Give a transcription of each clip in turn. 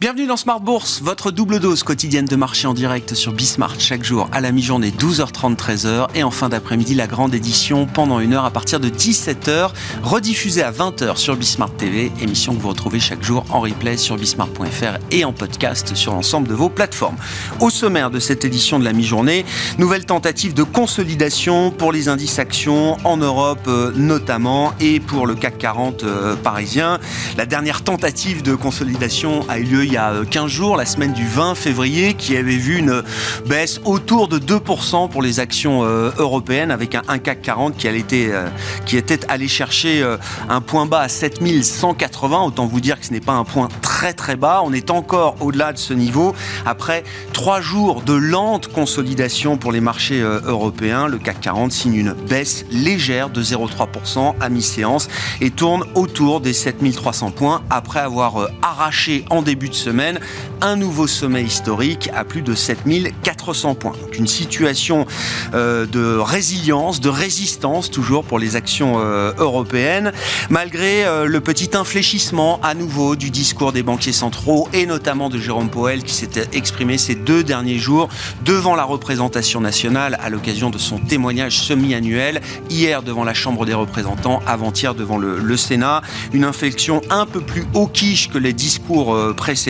Bienvenue dans Smart Bourse, votre double dose quotidienne de marché en direct sur Bismart chaque jour à la mi-journée 12h30 13h et en fin d'après-midi la grande édition pendant une heure à partir de 17h rediffusée à 20h sur Bismart TV, émission que vous retrouvez chaque jour en replay sur bismart.fr et en podcast sur l'ensemble de vos plateformes. Au sommaire de cette édition de la mi-journée, nouvelle tentative de consolidation pour les indices actions en Europe euh, notamment et pour le CAC 40 euh, parisien. La dernière tentative de consolidation a eu lieu il y a 15 euh, jours, la semaine du 20 février, qui avait vu une baisse autour de 2% pour les actions euh, européennes, avec un, CAC 40 qui, euh, qui était allé chercher un point bas à 7180. Autant vous dire que ce n'est pas un point très très bas. On est encore au-delà de ce niveau. Après trois jours de lente consolidation pour les marchés européens, le CAC 40 signe une baisse légère de 0,3% à mi-séance et tourne autour des 7300 points après avoir arraché en début de semaine un nouveau sommet historique à plus de 7400 points. Donc une situation euh, de résilience, de résistance toujours pour les actions euh, européennes, malgré euh, le petit infléchissement à nouveau du discours des banquiers centraux et notamment de Jérôme Powell qui s'était exprimé ces deux derniers jours devant la représentation nationale à l'occasion de son témoignage semi-annuel, hier devant la Chambre des représentants, avant-hier devant le, Sénat. Une inflexion un peu plus hawkish que les discours précédents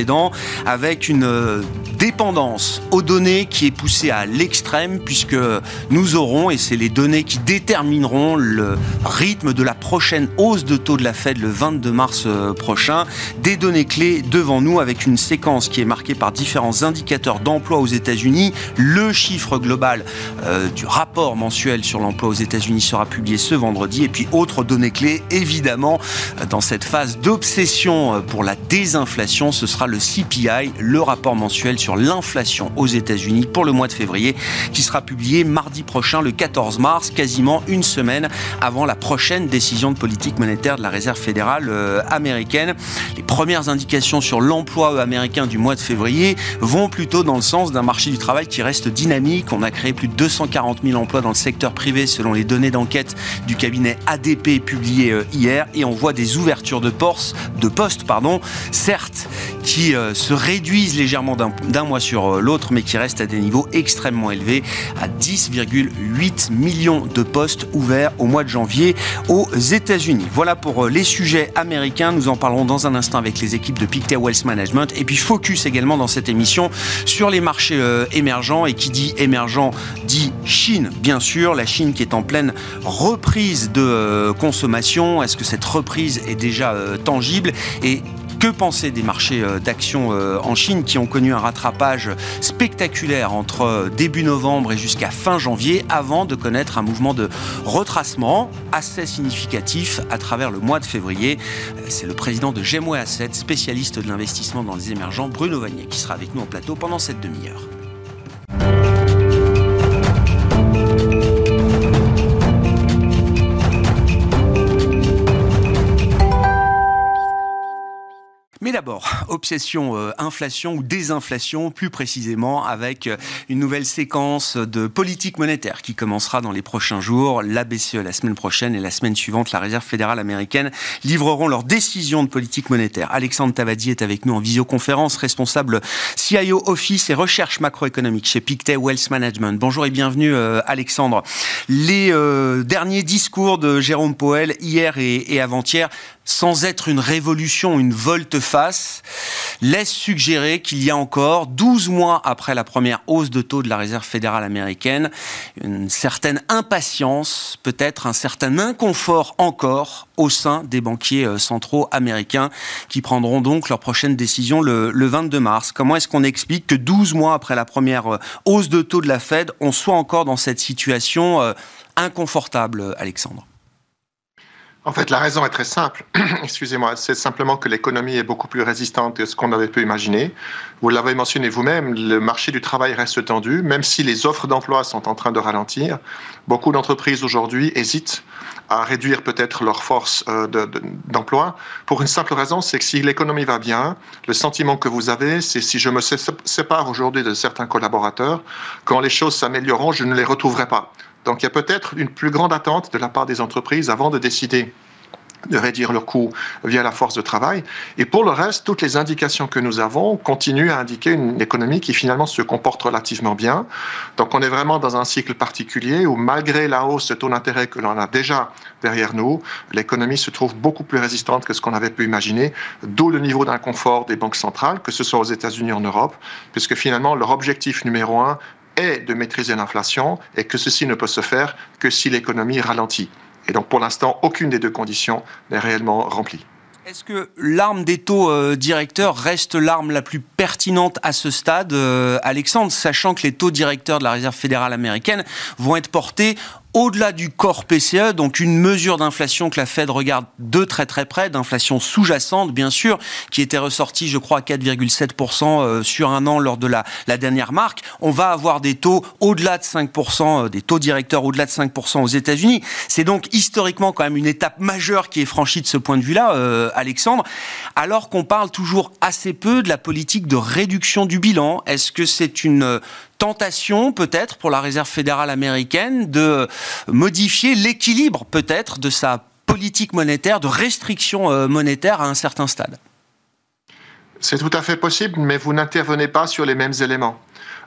avec une euh, dépendance aux données qui est poussée à l'extrême, puisque nous aurons, et c'est les données qui détermineront le rythme de la prochaine hausse de taux de la Fed le 22 mars euh, prochain, des données clés devant nous avec une séquence qui est marquée par différents indicateurs d'emploi aux États-Unis. Le chiffre global euh, du rapport mensuel sur l'emploi aux États-Unis sera publié ce vendredi, et puis autres données clés, évidemment, dans cette phase d'obsession pour la désinflation, ce sera le CPI, le rapport mensuel sur l'inflation aux États-Unis pour le mois de février, qui sera publié mardi prochain, le 14 mars, quasiment une semaine avant la prochaine décision de politique monétaire de la Réserve fédérale euh, américaine. Les premières indications sur l'emploi américain du mois de février vont plutôt dans le sens d'un marché du travail qui reste dynamique. On a créé plus de 240 000 emplois dans le secteur privé selon les données d'enquête du cabinet ADP publiées euh, hier et on voit des ouvertures de postes, pardon, certes, qui euh, se réduisent légèrement d'un mois sur euh, l'autre, mais qui restent à des niveaux extrêmement élevés, à 10,8 millions de postes ouverts au mois de janvier aux États-Unis. Voilà pour euh, les sujets américains. Nous en parlerons dans un instant avec les équipes de Pictet Wealth Management. Et puis focus également dans cette émission sur les marchés émergents. Et qui dit émergent dit Chine, bien sûr. La Chine qui est en pleine reprise de consommation. Est-ce que cette reprise est déjà tangible? Que penser des marchés euh, d'actions euh, en Chine qui ont connu un rattrapage spectaculaire entre euh, début novembre et jusqu'à fin janvier avant de connaître un mouvement de retracement assez significatif à travers le mois de février? C'est le président de Gemway Asset, spécialiste de l'investissement dans les émergents, Bruno Vanier, qui sera avec nous en plateau pendant cette demi-heure. Mais d'abord, obsession euh, inflation ou désinflation, plus précisément, avec euh, une nouvelle séquence de politique monétaire qui commencera dans les prochains jours. La BCE la semaine prochaine et la semaine suivante, la Réserve fédérale américaine livreront leurs décisions de politique monétaire. Alexandre Tavadi est avec nous en visioconférence, responsable CIO Office et recherche macroéconomique chez Pictet Wealth Management. Bonjour et bienvenue euh, Alexandre. Les derniers discours de Jérôme Powell hier et avant-hier sans être une révolution, une volte-face, laisse suggérer qu'il y a encore, 12 mois après la première hausse de taux de la Réserve fédérale américaine, une certaine impatience, peut-être un certain inconfort encore au sein des banquiers euh, centraux américains qui prendront donc leur prochaine décision le, 22 mars. Comment est-ce qu'on explique que 12 mois après la première euh, hausse de taux de la Fed, on soit encore dans cette situation euh, inconfortable, Alexandre? En fait, la raison est très simple. Excusez-moi, c'est simplement que l'économie est beaucoup plus résistante que ce qu'on avait pu imaginer. Vous l'avez mentionné vous-même, le marché du travail reste tendu, même si les offres d'emploi sont en train de ralentir. Beaucoup d'entreprises aujourd'hui hésitent à réduire peut-être leur force euh, d'emploi pour une simple raison, c'est que si l'économie va bien, le sentiment que vous avez, c'est si je me sépare aujourd'hui de certains collaborateurs, quand les choses s'amélioreront, je ne les retrouverai pas. Donc il y a peut-être une plus grande attente de la part des entreprises avant de décider de réduire leurs coûts via la force de travail. Et pour le reste, toutes les indications que nous avons continuent à indiquer une économie qui finalement se comporte relativement bien. Donc on est vraiment dans un cycle particulier où malgré la hausse de taux d'intérêt que l'on a déjà derrière nous, l'économie se trouve beaucoup plus résistante que ce qu'on avait pu imaginer, d'où le niveau d'inconfort des banques centrales, que ce soit aux États-Unis ou en Europe, puisque finalement leur objectif numéro un est de maîtriser l'inflation et que ceci ne peut se faire que si l'économie ralentit. Et donc pour l'instant, aucune des deux conditions n'est réellement remplie. Est-ce que l'arme des taux euh, directeurs reste l'arme la plus pertinente à ce stade, euh, Alexandre, sachant que les taux directeurs de la Réserve fédérale américaine vont être portés au-delà du corps PCE, donc une mesure d'inflation que la Fed regarde de très très près, d'inflation sous-jacente bien sûr, qui était ressortie je crois à 4,7% euh, sur un an lors de la, la dernière marque. On va avoir des taux au-delà de 5%, euh, des taux directeurs au-delà de 5% aux États-Unis. C'est donc historiquement quand même une étape majeure qui est franchie de ce point de vue-là, euh, Alexandre, alors qu'on parle toujours assez peu de la politique de réduction du bilan. Est-ce que c'est une tentation peut-être pour la Réserve fédérale américaine de modifier l'équilibre peut-être de sa politique monétaire, de restriction euh, monétaire à un certain stade C'est tout à fait possible, mais vous n'intervenez pas sur les mêmes éléments.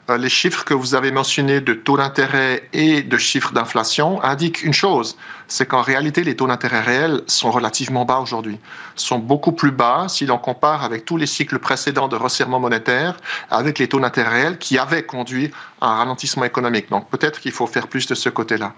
Euh, les chiffres que vous avez mentionnés de taux d'intérêt et de chiffres d'inflation indiquent une chose, c'est qu'en réalité, les taux d'intérêt réels sont relativement bas aujourd'hui, sont beaucoup plus bas si l'on compare avec tous les cycles précédents de resserrement monétaire, avec les taux d'intérêt réels qui avaient conduit à un ralentissement économique. Donc peut-être qu'il faut faire plus de ce côté-là.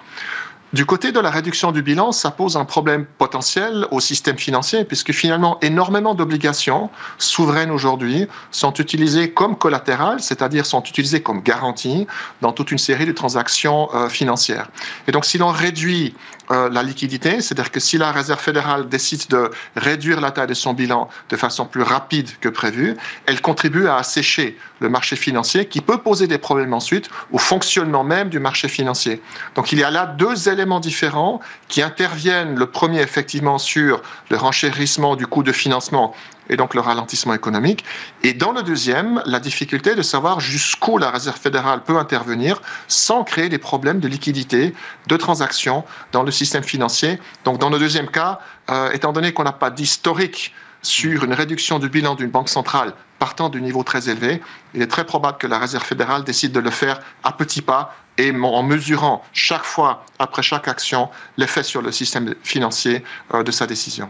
Du côté de la réduction du bilan, ça pose un problème potentiel au système financier, puisque finalement, énormément d'obligations souveraines aujourd'hui sont utilisées comme collatérales, c'est-à-dire sont utilisées comme garantie dans toute une série de transactions euh, financières. Et donc, si l'on réduit euh, la liquidité, c'est-à-dire que si la Réserve fédérale décide de réduire la taille de son bilan de façon plus rapide que prévu, elle contribue à assécher le marché financier qui peut poser des problèmes ensuite au fonctionnement même du marché financier. Donc il y a là deux éléments différents qui interviennent. Le premier effectivement sur le renchérissement du coût de financement et donc le ralentissement économique. Et dans le deuxième, la difficulté de savoir jusqu'où la Réserve fédérale peut intervenir sans créer des problèmes de liquidité, de transactions dans le système financier. Donc dans le deuxième cas, euh, étant donné qu'on n'a pas d'historique sur une réduction du bilan d'une banque centrale partant du niveau très élevé, il est très probable que la Réserve fédérale décide de le faire à petits pas et en mesurant chaque fois, après chaque action, l'effet sur le système financier euh, de sa décision.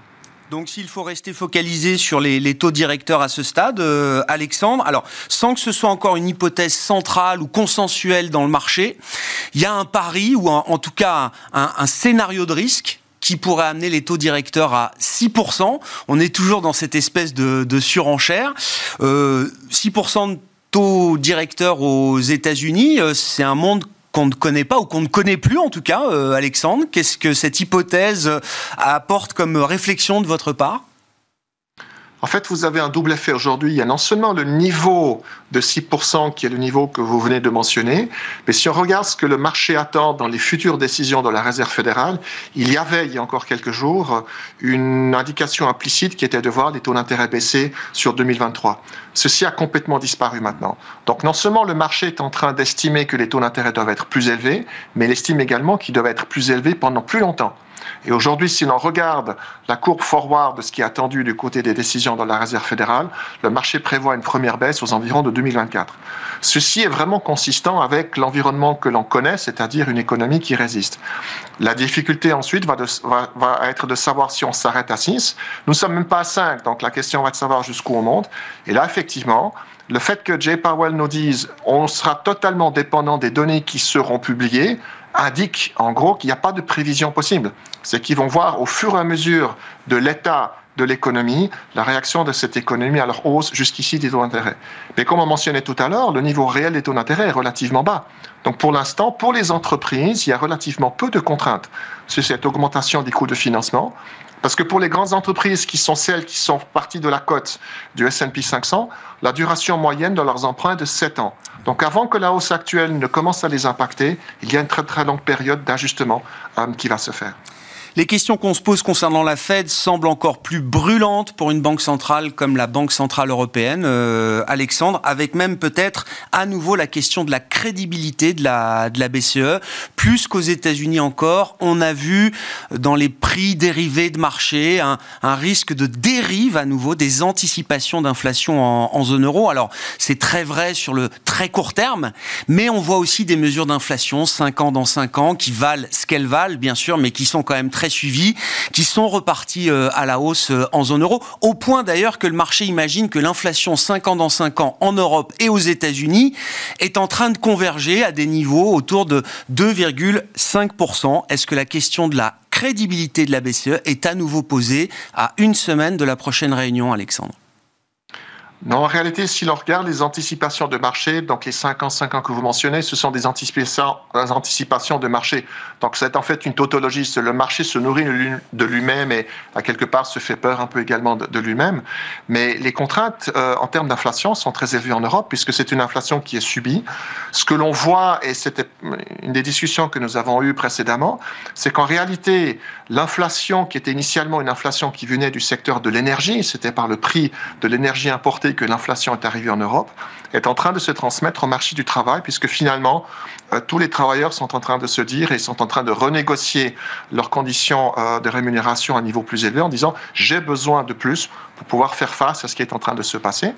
Donc s'il faut rester focalisé sur les, taux directeurs à ce stade, euh, Alexandre, alors sans que ce soit encore une hypothèse centrale ou consensuelle dans le marché, il y a un pari ou en tout cas un, scénario de risque qui pourrait amener les taux directeurs à 6%. On est toujours dans cette espèce de, surenchère. 6% euh, de taux directeurs aux États-Unis, euh, c'est un monde qu'on ne connaît pas ou qu'on ne connaît plus en tout cas, euh, Alexandre. Qu'est-ce que cette hypothèse apporte comme réflexion de votre part? En fait, vous avez un double effet aujourd'hui. Il y a non seulement le niveau de 6% qui est le niveau que vous venez de mentionner, mais si on regarde ce que le marché attend dans les futures décisions de la Réserve fédérale, il y avait, il y a encore quelques jours, une indication implicite qui était de voir les taux d'intérêt baisser sur 2023. Ceci a complètement disparu maintenant. Donc non seulement le marché est en train d'estimer que les taux d'intérêt doivent être plus élevés, mais il estime également qu'ils doivent être plus élevés pendant plus longtemps. Et aujourd'hui, si l'on regarde la courbe forward de ce qui est attendu du côté des décisions de la Réserve fédérale, le marché prévoit une première baisse aux environs de 2024. Ceci est vraiment consistant avec l'environnement que l'on connaît, c'est-à-dire une économie qui résiste. La difficulté ensuite va, être de savoir si on s'arrête à 6. Nous ne sommes même pas à 5, donc la question va de savoir jusqu'où on monte. Et là, effectivement, le fait que Jay Powell nous dise on sera totalement dépendant des données qui seront publiées indique en gros qu'il n'y a pas de prévision possible. C'est qu'ils vont voir au fur et à mesure de l'état de l'économie, la réaction de cette économie à leur hausse jusqu'ici des taux d'intérêt. Mais comme on mentionnait tout à l'heure, le niveau réel des taux d'intérêt est relativement bas. Donc pour l'instant, pour les entreprises, il y a relativement peu de contraintes sur cette augmentation des coûts de financement. Parce que pour les grandes entreprises qui sont celles qui sont parties de la cote du S&P 500, la duration moyenne de leurs emprunts est de 7 ans. Donc avant que la hausse actuelle ne commence à les impacter, il y a une très très longue période d'ajustement euh, qui va se faire. Les questions qu'on se pose concernant la Fed semblent encore plus brûlantes pour une banque centrale comme la Banque Centrale Européenne, euh, Alexandre, avec même peut-être à nouveau la question de la crédibilité de la, BCE. Plus qu'aux États-Unis encore, on a vu dans les prix dérivés de marché un, un risque de dérive à nouveau des anticipations d'inflation en, en zone euro. Alors, c'est très vrai sur le très court terme, mais on voit aussi des mesures d'inflation 5 ans dans 5 ans qui valent ce qu'elles valent, bien sûr, mais qui sont quand même très suivies, qui sont reparties euh, à la hausse euh, en zone euro, au point d'ailleurs que le marché imagine que l'inflation 5 ans dans 5 ans en Europe et aux États-Unis est en train de converger à des niveaux autour de 2,5%. Est-ce que la question de la crédibilité de la BCE est à nouveau posée à une semaine de la prochaine réunion, Alexandre? Non, en réalité, si l'on regarde les anticipations de marché, donc les 5 ans, 5 ans que vous mentionnez, ce sont des anticipations, de marché. Donc c'est en fait une tautologie. Le marché se nourrit de lui-même et à quelque part se fait peur un peu également de, lui-même. Mais les contraintes euh, en termes d'inflation sont très élevées en Europe puisque c'est une inflation qui est subie. Ce que l'on voit, et c'était une des discussions que nous avons eues précédemment, c'est qu'en réalité, l'inflation qui était initialement une inflation qui venait du secteur de l'énergie, c'était par le prix de l'énergie importée que l'inflation est arrivée en Europe, est en train de se transmettre au marché du travail, puisque finalement, euh, tous les travailleurs sont en train de se dire et sont en train de renégocier leurs conditions euh, de rémunération à un niveau plus élevé en disant j'ai besoin de plus pour pouvoir faire face à ce qui est en train de se passer.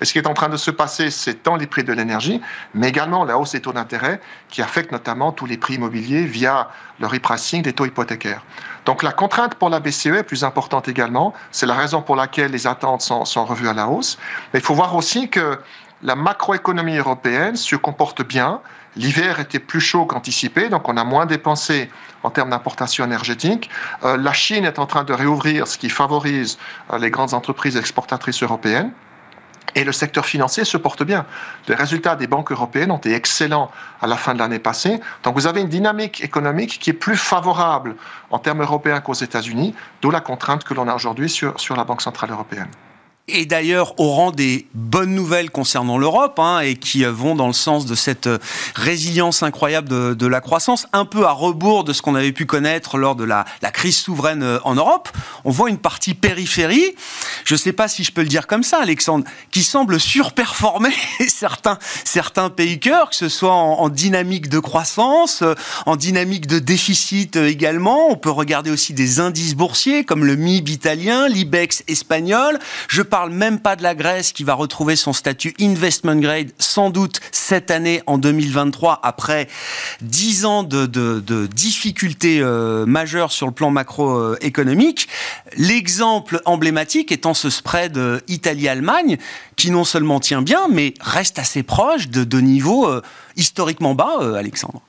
Et ce qui est en train de se passer, c'est tant les prix de l'énergie, mais également la hausse des taux d'intérêt qui affecte notamment tous les prix immobiliers via le repricing des taux hypothécaires. Donc la contrainte pour la BCE est plus importante également. C'est la raison pour laquelle les attentes sont, revues à la hausse. Mais il faut voir aussi que la macroéconomie européenne se comporte bien. L'hiver était plus chaud qu'anticipé, donc on a moins dépensé en termes d'importation énergétique. Euh, la Chine est en train de réouvrir, ce qui favorise euh, les grandes entreprises exportatrices européennes. Et le secteur financier se porte bien. Les résultats des banques européennes ont été excellents à la fin de l'année passée. Donc vous avez une dynamique économique qui est plus favorable en termes européens qu'aux États-Unis, d'où la contrainte que l'on a aujourd'hui sur, sur la Banque Centrale Européenne et d'ailleurs au rang des bonnes nouvelles concernant l'Europe, hein, et qui vont dans le sens de cette euh, résilience incroyable de, la croissance, un peu à rebours de ce qu'on avait pu connaître lors de la, la, crise souveraine euh, en Europe. On voit une partie périphérie, je ne sais pas si je peux le dire comme ça, Alexandre, qui semble surperformer certains, certains pays cœurs, que ce soit en, en, dynamique de croissance, euh, en dynamique de déficit également. On peut regarder aussi des indices boursiers comme le MIB italien, l'IBEX espagnol. Je parle parle même pas de la Grèce qui va retrouver son statut investment grade sans doute cette année en 2023 après dix ans de, de, de difficultés euh, majeures sur le plan macroéconomique. L'exemple emblématique étant ce spread euh, Italie-Allemagne qui non seulement tient bien mais reste assez proche de, de niveaux euh, historiquement bas, Alexandre.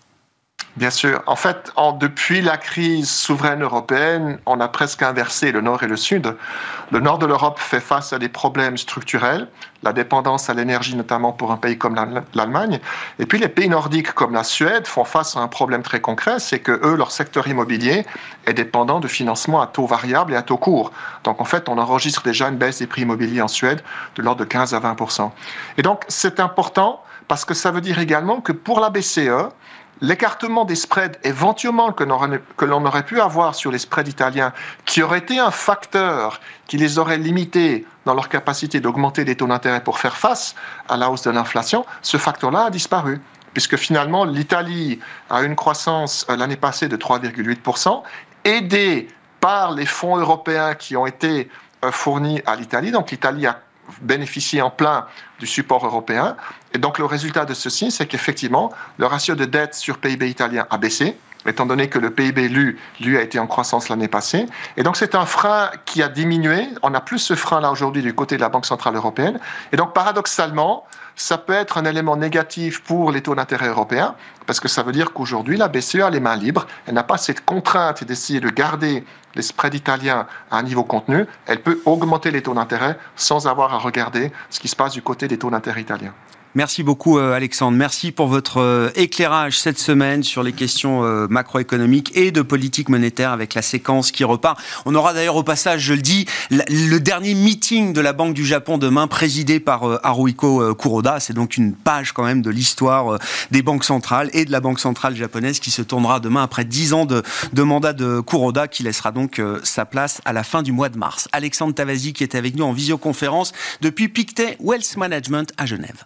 Bien sûr. En fait, depuis la crise souveraine européenne, on a presque inversé le nord et le sud. Le nord de l'Europe fait face à des problèmes structurels, la dépendance à l'énergie notamment pour un pays comme l'Allemagne. Et puis les pays nordiques comme la Suède font face à un problème très concret, c'est que eux, leur secteur immobilier est dépendant de financement à taux variable et à taux court. Donc en fait, on enregistre déjà une baisse des prix immobiliers en Suède de l'ordre de 15 à 20 Et donc c'est important parce que ça veut dire également que pour la BCE, l'écartement des spreads éventuellement que l'on aurait pu avoir sur les spreads italiens, qui aurait été un facteur qui les aurait limités dans leur capacité d'augmenter les taux d'intérêt pour faire face à la hausse de l'inflation, ce facteur-là a disparu. Puisque finalement, l'Italie a une croissance euh, l'année passée de 3,8%, aidée par les fonds européens qui ont été euh, fournis à l'Italie. Donc l'Italie a bénéficier en plein du support européen. Et donc le résultat de ceci, c'est qu'effectivement, le ratio de dette sur PIB italien a baissé, étant donné que le PIB, lui, lui a été en croissance l'année passée. Et donc c'est un frein qui a diminué. On a plus ce frein-là aujourd'hui du côté de la Banque Centrale Européenne. Et donc paradoxalement, ça peut être un élément négatif pour les taux d'intérêt européens, parce que ça veut dire qu'aujourd'hui, la BCE a les mains libres, elle n'a pas cette contrainte d'essayer de garder les spreads italiens à un niveau contenu, elle peut augmenter les taux d'intérêt sans avoir à regarder ce qui se passe du côté des taux d'intérêt italiens. Merci beaucoup euh, Alexandre. Merci pour votre euh, éclairage cette semaine sur les questions euh, macroéconomiques et de politique monétaire avec la séquence qui repart. On aura d'ailleurs au passage, je le dis, le dernier meeting de la Banque du Japon demain présidé par Haruhiko Kuroda. C'est donc une page quand même de l'histoire des banques centrales et de la Banque centrale japonaise qui se tournera demain après dix ans de, de, mandat de Kuroda qui laissera donc sa place à la fin du mois de mars. Alexandre Tavazi qui était avec nous en visioconférence depuis Pictet Wealth Management à Genève.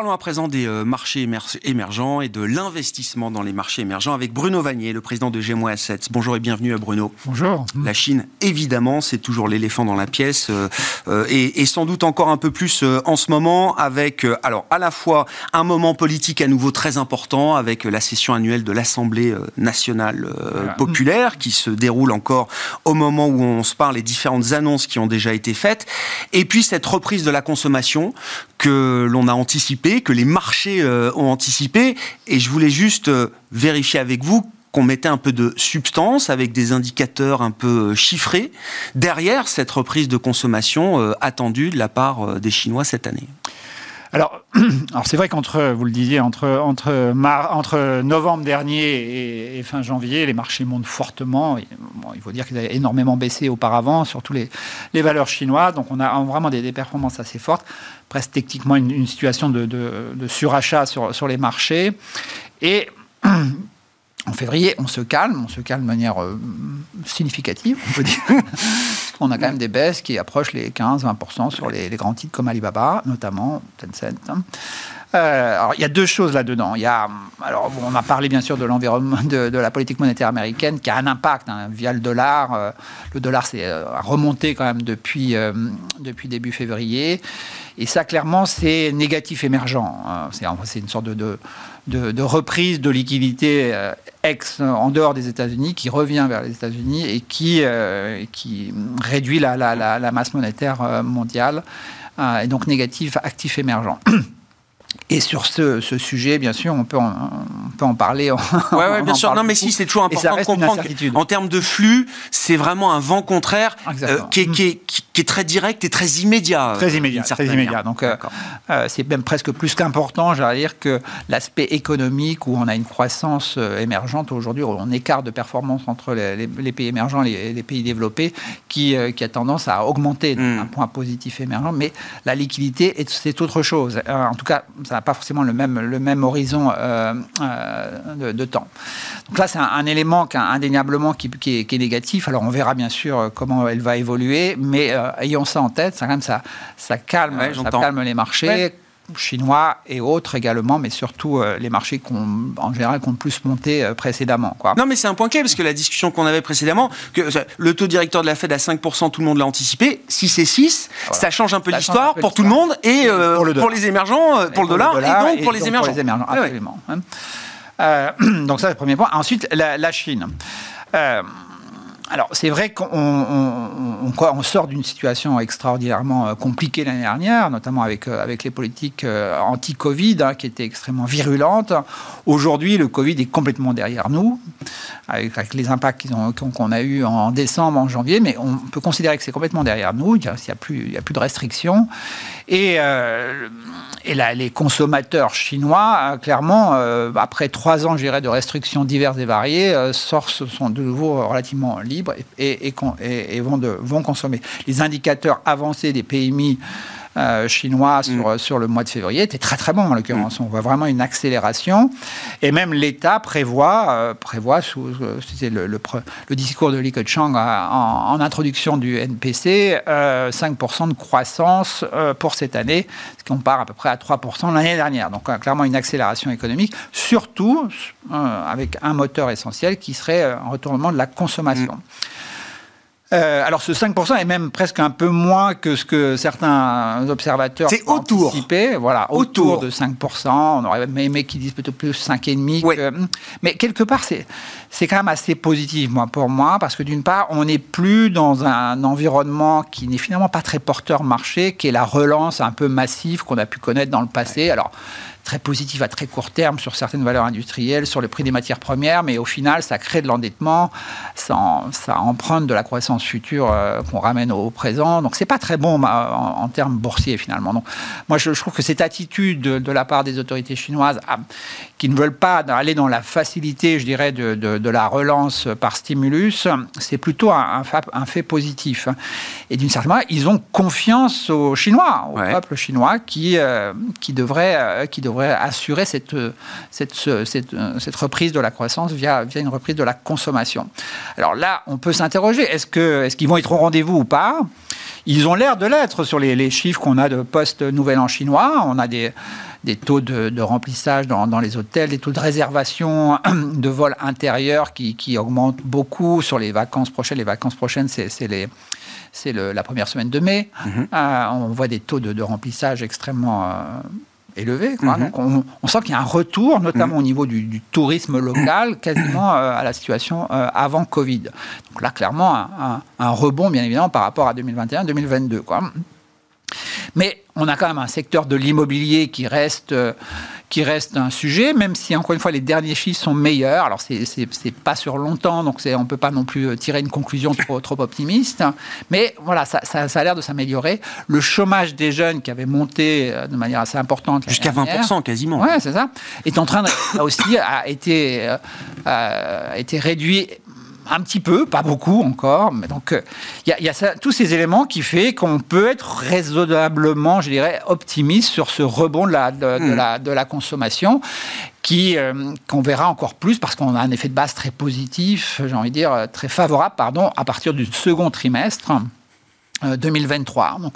Parlons à présent des euh, marchés émergents et de l'investissement dans les marchés émergents avec Bruno Vanier, le président de Gémo Assets. Bonjour et bienvenue à Bruno. Bonjour. La Chine, évidemment, c'est toujours l'éléphant dans la pièce euh, euh, et, sans doute encore un peu plus en ce moment avec, alors, à la fois un moment politique à nouveau très important avec la session annuelle de l'Assemblée nationale populaire qui se déroule encore au moment où on se parle, les différentes annonces qui ont déjà été faites, et puis cette reprise de la consommation que l'on a que les marchés euh, ont anticipé. Et je voulais juste euh, vérifier avec vous qu'on mettait un peu de substance avec des indicateurs un peu euh, chiffrés derrière cette reprise de consommation attendue de la part des Chinois cette année. Alors, c'est vrai qu'entre, vous le disiez, entre, entre, novembre dernier et, fin janvier, les marchés montent fortement. il faut dire qu'ils avaient énormément baissé auparavant, surtout les, les valeurs chinoises. Donc, on a vraiment des, des performances assez fortes presque techniquement une, situation de, surachat sur, sur les marchés. Et en février, on se calme, on se calme de manière euh, significative, on peut dire. on a quand même des baisses qui approchent les 15-20% sur les, grands titres comme Alibaba, notamment Tencent. Euh, alors, il y a deux choses là-dedans. Il y a, alors, on a parlé bien sûr de l'environnement, de, la politique monétaire américaine qui a un impact hein, via le dollar. Euh, le dollar s'est remonté quand même depuis, depuis début février. Et ça, clairement, c'est négatif émergent. Hein. C'est une sorte de, de, reprise de liquidité euh, ex en dehors des États-Unis qui revient vers les États-Unis et qui, euh, qui réduit la, la, la, masse monétaire euh, mondiale. et donc négatif, actif émergent. Et sur ce, sujet, bien sûr, on peut en, on peut en parler. Oui, ouais, bien sûr. Non, mais si, c'est toujours important de comprendre qu'en termes de flux, c'est vraiment un vent contraire euh, qui, est, qui, est, qui, est, très direct et très immédiat. Très immédiat, très immédiat. Donc, euh, euh, c'est même presque plus qu'important, j'allais dire, que l'aspect économique où on a une croissance émergente aujourd'hui, on écarte de performance entre les, pays émergents et les, pays développés qui, qui, a tendance à augmenter hmm. un point positif émergent. Mais la liquidité, c'est autre chose. en tout cas, ça n'a pas forcément le même, le même horizon euh, euh, de, temps. Donc là, c'est un, élément qui, indéniablement qui, est, négatif. Alors on verra bien sûr comment elle va évoluer, mais euh, ayons ça en tête, ça, quand même, ça, ça, calme, ça calme les marchés chinois et autres également, mais surtout euh, les marchés qui en général qui ont plus monté euh, précédemment. Quoi. Non, mais c'est un point clé parce que la discussion qu'on avait précédemment, que le taux directeur de la Fed à 5%, tout le monde l'a anticipé. Si c'est 6, ça change un peu l'histoire pour tout le monde et euh, pour, les émergents, pour, le, dollar, et donc pour les émergents. absolument. Hein. donc ça, c'est le premier point. Ensuite, la, la Chine. Alors, c'est vrai qu'on on, sort d'une situation extraordinairement euh, compliquée l'année dernière, notamment avec, euh, avec les politiques euh, anti-Covid, hein, qui étaient extrêmement virulentes. Aujourd'hui, le Covid est complètement derrière nous, avec, les impacts qu'on a eus en décembre, en janvier, mais on peut considérer que c'est complètement derrière nous, il n'y a plus de restrictions. Et, et les consommateurs chinois, clairement, après trois ans, de restrictions diverses et variées, sortent, sont de nouveau relativement libres et, vont, vont, consommer. Les indicateurs avancés des PMI euh, chinois sur, mm. sur le mois de février étaient très très bons en l'occurrence. Mm. On voit vraiment une accélération. Et même l'État prévoit, euh, prévoit sous, euh, c'était le, le, discours de Li Keqiang en, en, introduction du NPC, 5% de croissance pour cette année, ce qui compare à peu près à 3% l'année dernière. Donc clairement une accélération économique, surtout avec un moteur essentiel qui serait un retournement de la consommation. Mm. Euh, alors ce 5% est même presque un peu moins que ce que certains observateurs ont anticipé. Voilà, autour, de 5%. On aurait aimé qu'ils disent peut-être plus 5,5%. Mais quelque part, c'est, c'est quand même assez positif moi, pour moi, parce que d'une part, on n'est plus dans un environnement qui n'est finalement pas très porteur marché, qui est la relance un peu massive qu'on a pu connaître dans le passé. Alors, très positif à très court terme sur certaines valeurs industrielles, sur le prix des matières premières, mais au final, ça crée de l'endettement, ça, ça, emprunte de la croissance future euh, qu'on ramène au présent. Donc, c'est pas très bon en, termes boursiers finalement. Donc, moi, je, trouve que cette attitude de, la part des autorités chinoises ah, qui ne veulent pas aller dans la facilité, je dirais, de, de, la relance par stimulus, c'est plutôt un, un, fait positif. Et d'une certaine manière, ils ont confiance aux Chinois, au peuple chinois, qui, euh, qui, devrait, euh, qui devrait assurer cette, cette, cette, cette, reprise de la croissance via, via une reprise de la consommation. Alors là, on peut s'interroger, est-ce qu'ils est qu'ils vont être au rendez-vous ou pas? Ils ont l'air de l'être sur les, les chiffres qu'on a de post-nouvel an chinois. On a des des taux de, remplissage dans, les hôtels, des taux de réservation de vols intérieurs qui, augmentent beaucoup sur les vacances prochaines. Les vacances prochaines, c'est les c'est la première semaine de mai. Mhm. Euh, on voit des taux de, remplissage extrêmement euh, élevés. Mhm. Donc on, sent qu'il y a un retour, notamment mhm. au niveau du, tourisme local, quasiment euh, à la situation avant Covid. Donc là, clairement, un, un, rebond, bien évidemment, par rapport à 2021-2022. Mais on a quand même un secteur de l'immobilier qui reste, euh, qui reste un sujet, même si, encore une fois, les derniers chiffres sont meilleurs. Alors, c'est n'est pas sur longtemps, donc on ne peut pas non plus euh, tirer une conclusion trop, trop optimiste. Mais voilà, ça, a l'air de s'améliorer. Le chômage des jeunes qui avait monté euh, de manière assez importante. Jusqu'à 20% quasiment. Oui, c'est ça. Est en train de, aussi, a été, a été réduit un petit peu, pas beaucoup encore. Mais donc, il euh, y a, tous ces éléments qui font qu'on peut être raisonnablement, je dirais, optimiste sur ce rebond de la, de, hmm. la, de la consommation qui euh, qu'on verra encore plus parce qu'on a un effet de base très positif, j'ai envie de dire très favorable, pardon, à partir du second trimestre. 2023. Euh, donc,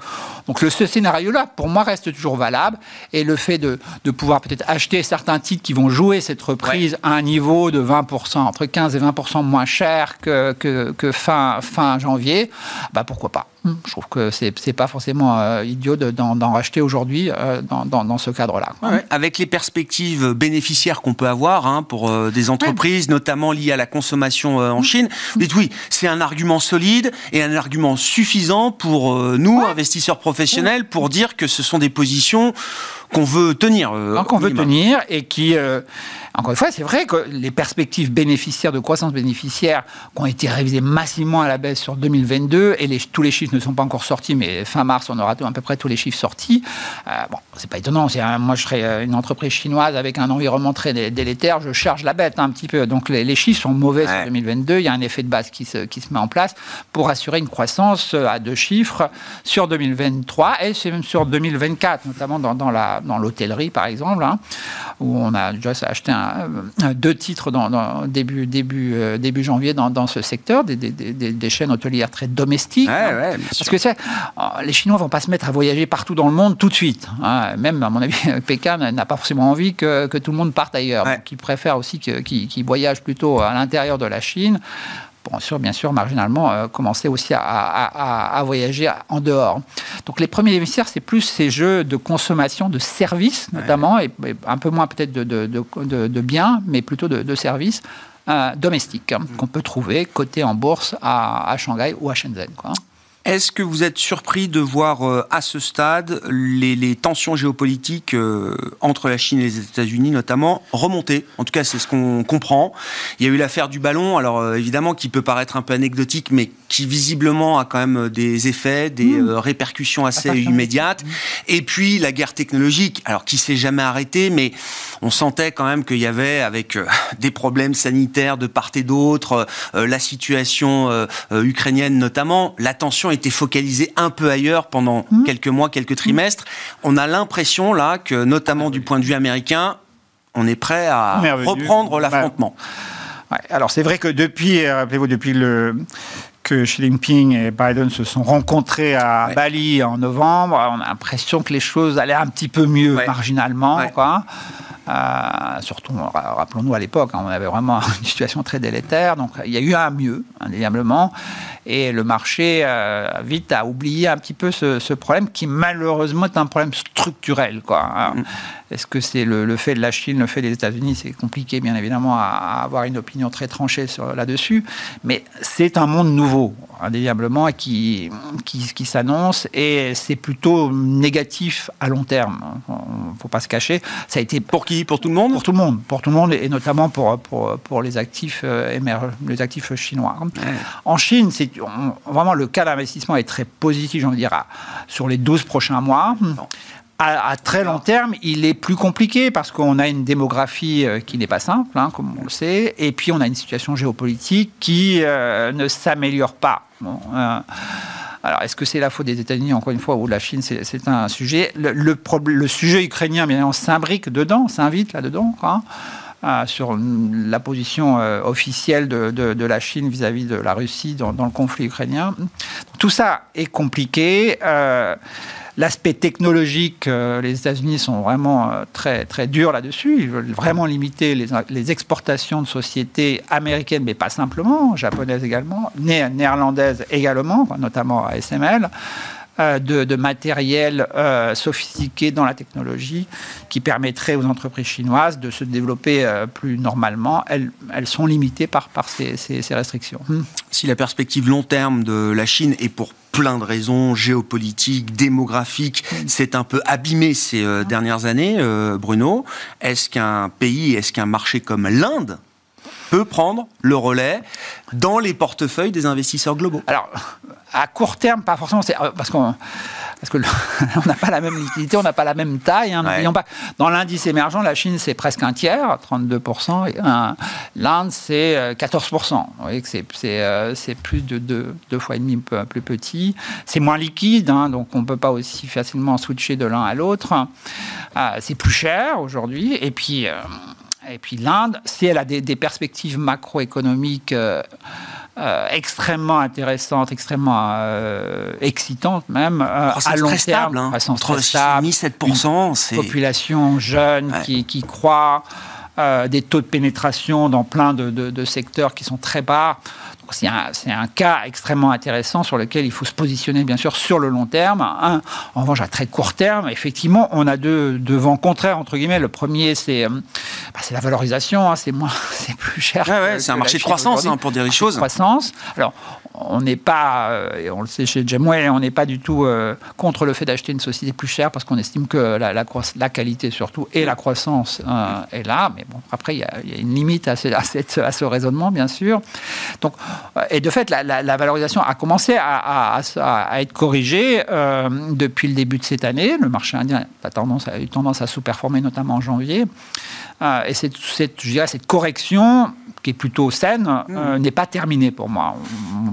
donc le, ce scénario-là, pour moi, reste toujours valable. Et le fait de, de pouvoir peut-être acheter certains titres qui vont jouer cette reprise à un niveau de 20%, entre 15 et 20% moins cher que, que, que, fin, fin janvier, bah pourquoi pas je trouve que c'est n'est pas forcément euh, idiot d'en racheter aujourd'hui euh, dans, dans, ce cadre-là. avec les perspectives bénéficiaires qu'on peut avoir hein, pour euh, des entreprises, notamment liées à la consommation en mm. Chine, vous dites oui, c'est un argument solide et un argument suffisant pour nous, investisseurs professionnels, pour dire que ce sont des positions qu'on veut tenir. qu'on veut tenir et qui encore une fois, c'est vrai que les perspectives bénéficiaires de croissance bénéficiaire qui ont été révisées massivement à la baisse sur 2022, et les, tous les chiffres ne sont pas encore sortis, mais fin mars, on aura à peu près tous les chiffres sortis. Euh, bon, c'est pas étonnant. moi, je serais euh, une entreprise chinoise avec un environnement très délétère, je charge la bête un petit peu. Donc les, chiffres sont mauvais sur 2022. Il y a un effet de base qui se, qui se met en place pour assurer une croissance euh, à deux chiffres sur 2023 et c'est même sur 2024, notamment dans, dans l'hôtellerie, par exemple, hein, où on a déjà acheté un deux titres dans, début, début, euh, début janvier dans, ce secteur, des, des, chaînes hôtelières très domestiques. Parce que oh, les Chinois vont pas se mettre à voyager partout dans le monde tout de suite. Hein. Même, à mon avis, Pékin n'a pas forcément envie que, tout le monde parte ailleurs. Donc, ils préfèrent aussi qu'ils voyagent plutôt à l'intérieur de la Chine pour sûr, bien sûr, marginalement, euh, commencer aussi à, voyager en dehors. Donc les premiers bénéficiaires, c'est plus ces jeux de consommation de services, notamment, et, un peu moins peut-être de, de, biens, mais plutôt de, services. Euh, domestiques hein, mmh. qu'on peut trouver cotés en bourse à, Shanghai ou à Shenzhen. Quoi. Est-ce que vous êtes surpris de voir euh, à ce stade les, tensions géopolitiques euh, entre la Chine et les États-Unis notamment remonter? En tout cas, c'est ce qu'on comprend. Il y a eu l'affaire du ballon, alors euh, évidemment qui peut paraître un peu anecdotique, mais qui visiblement a quand même des effets, des mmh. répercussions assez immédiates. Et puis la guerre technologique, alors qui s'est jamais arrêtée, mais on sentait quand même qu'il y avait avec des problèmes sanitaires de part et d'autre, la situation ukrainienne notamment, la tension été focalisé un peu ailleurs pendant mmh. quelques mois, quelques trimestres. On a l'impression là que, notamment du point de vue américain, on est prêt à reprendre l'affrontement. Alors c'est vrai que depuis, euh, rappelez-vous, depuis le que Xi Jinping et Biden se sont rencontrés à Bali en novembre, on a l'impression que les choses allaient un petit peu mieux marginalement. Quoi. Euh, surtout, rappelons-nous à l'époque, hein, on avait vraiment une situation très délétère. Donc, il y a eu un mieux, indéniablement. Et le marché euh, vite a oublié un petit peu ce, problème qui malheureusement est un problème structurel. Quoi. Mm. Est-ce que c'est le, fait de la Chine, le fait des États-Unis C'est compliqué, bien évidemment, à, avoir une opinion très tranchée là-dessus. Mais c'est un monde nouveau, indéniablement, qui, qui, qui s'annonce et c'est plutôt négatif à long terme. Il ne faut pas se cacher. Ça a été pour qui Pour tout le monde Pour tout le monde, pour tout le monde et notamment pour, pour, pour les actifs euh, les actifs chinois. En Chine, c'est vraiment le cas d'investissement est très positif, de dire, sur les 12 prochains mois. À, très long terme, il est plus compliqué parce qu'on a une démographie euh, qui n'est pas simple, hein, comme on le sait, et puis on a une situation géopolitique qui euh, ne s'améliore pas. Euh, alors, est-ce que c'est la faute des États-Unis, encore une fois, ou de la Chine C'est un sujet. Le, sujet ukrainien, bien évidemment, s'imbrique dedans, s'invite là-dedans. Hein, sur la position officielle de, la Chine vis-à-vis de la Russie dans, le conflit ukrainien. Tout ça est compliqué. L'aspect technologique, euh, les États-Unis sont vraiment euh, très, très durs là-dessus. Ils veulent vraiment limiter les, exportations de sociétés américaines, mais pas simplement, japonaises également, néerlandaises également, notamment à SML. Euh, de, matériel sophistiqué dans la technologie qui permettrait aux entreprises chinoises de se développer plus normalement. Elles, elles, sont limitées par, par ces, ces restrictions. Si la perspective long terme de la Chine est pour plein de raisons géopolitiques, démographiques, c'est un peu abîmé ces euh, dernières années, euh, Bruno. Est-ce qu'un pays, est-ce qu'un marché comme l'Inde peut prendre le relais dans les portefeuilles des investisseurs globaux Alors, à court terme, pas forcément, euh, parce qu'on parce que on n'a pas la même liquidité, on n'a pas la même taille. Hein, pas, dans l'indice émergent, la Chine c'est presque un tiers, 32%, l'Inde c'est 14%. Euh, Vous voyez que c'est euh, plus de deux, fois et demi plus petit. C'est moins liquide, hein, donc on ne peut pas aussi facilement switcher de l'un à l'autre. c'est plus cher aujourd'hui, et puis. Et puis l'Inde, si elle a des, perspectives macroéconomiques euh, extrêmement intéressante, extrêmement euh, excitante même, euh, à long terme. Hein. Entre 6 7 c'est... Population jeune qui, qui croît, des taux de pénétration dans plein de, de secteurs qui sont très bas. C'est un, cas extrêmement intéressant sur lequel il faut se positionner, bien sûr, sur le long terme. en revanche, à très court terme, effectivement, on a deux, vents contraires, entre guillemets. Le premier, c'est euh, bah, la valorisation, hein. c'est moins, c'est plus cher. c'est un marché de croissance hein, pour dire les choses. Croissance. Alors, on n'est pas, euh, et on le sait chez Gemway, on n'est pas du tout euh, contre le fait d'acheter une société plus chère parce qu'on estime que la, la, qualité surtout et la croissance est là. Mais bon, après, il y, a une limite à ce, à, à ce raisonnement, bien sûr. Donc, et de fait, la, valorisation a commencé à, être corrigée euh, depuis le début de cette année. Le marché indien a, tendance, a eu tendance à sous-performer, notamment en janvier. Euh, et cette, cette, je dirais, cette correction qui est plutôt saine, euh, mmh. n'est pas terminée pour moi.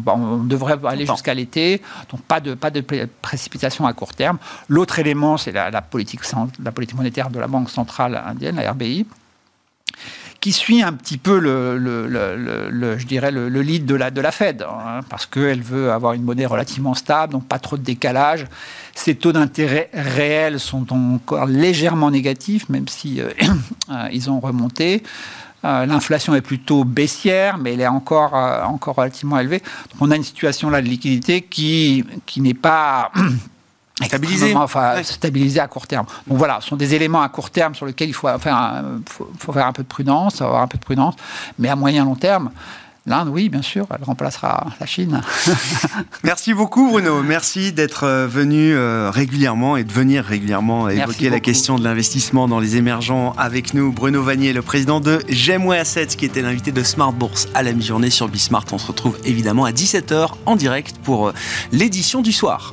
On, devrait aller jusqu'à l'été, donc pas de, pas de précipitation à court terme. L'autre élément, c'est la, politique, la politique monétaire de la Banque centrale indienne, la RBI qui suit un petit peu le, je dirais le, lead de la, de la Fed, hein, parce qu'elle veut avoir une monnaie relativement stable, donc pas trop de décalage. Ses taux d'intérêt réels sont encore légèrement négatifs, même si euh, euh, ils ont remonté. Euh, l'inflation est plutôt baissière, mais elle est encore, encore relativement élevée. Donc on a une situation là de liquidité qui, qui n'est pas Stabiliser. Enfin, stabiliser à court terme. Donc voilà, ce sont des éléments à court terme sur lesquels il faut faire un, faut, faire un peu de prudence, avoir un peu de prudence. Mais à moyen long terme, L'Inde, oui, bien sûr, elle remplacera la Chine. Merci beaucoup, Bruno. Merci d'être euh, venu euh, régulièrement et de venir régulièrement évoquer la question de l'investissement dans les émergents avec nous. Bruno Vanier, le président de Gemway Assets, qui était l'invité de Smart Bourse à la mi-journée sur Bismart. On se retrouve évidemment à 17h en direct pour euh, l'édition du soir.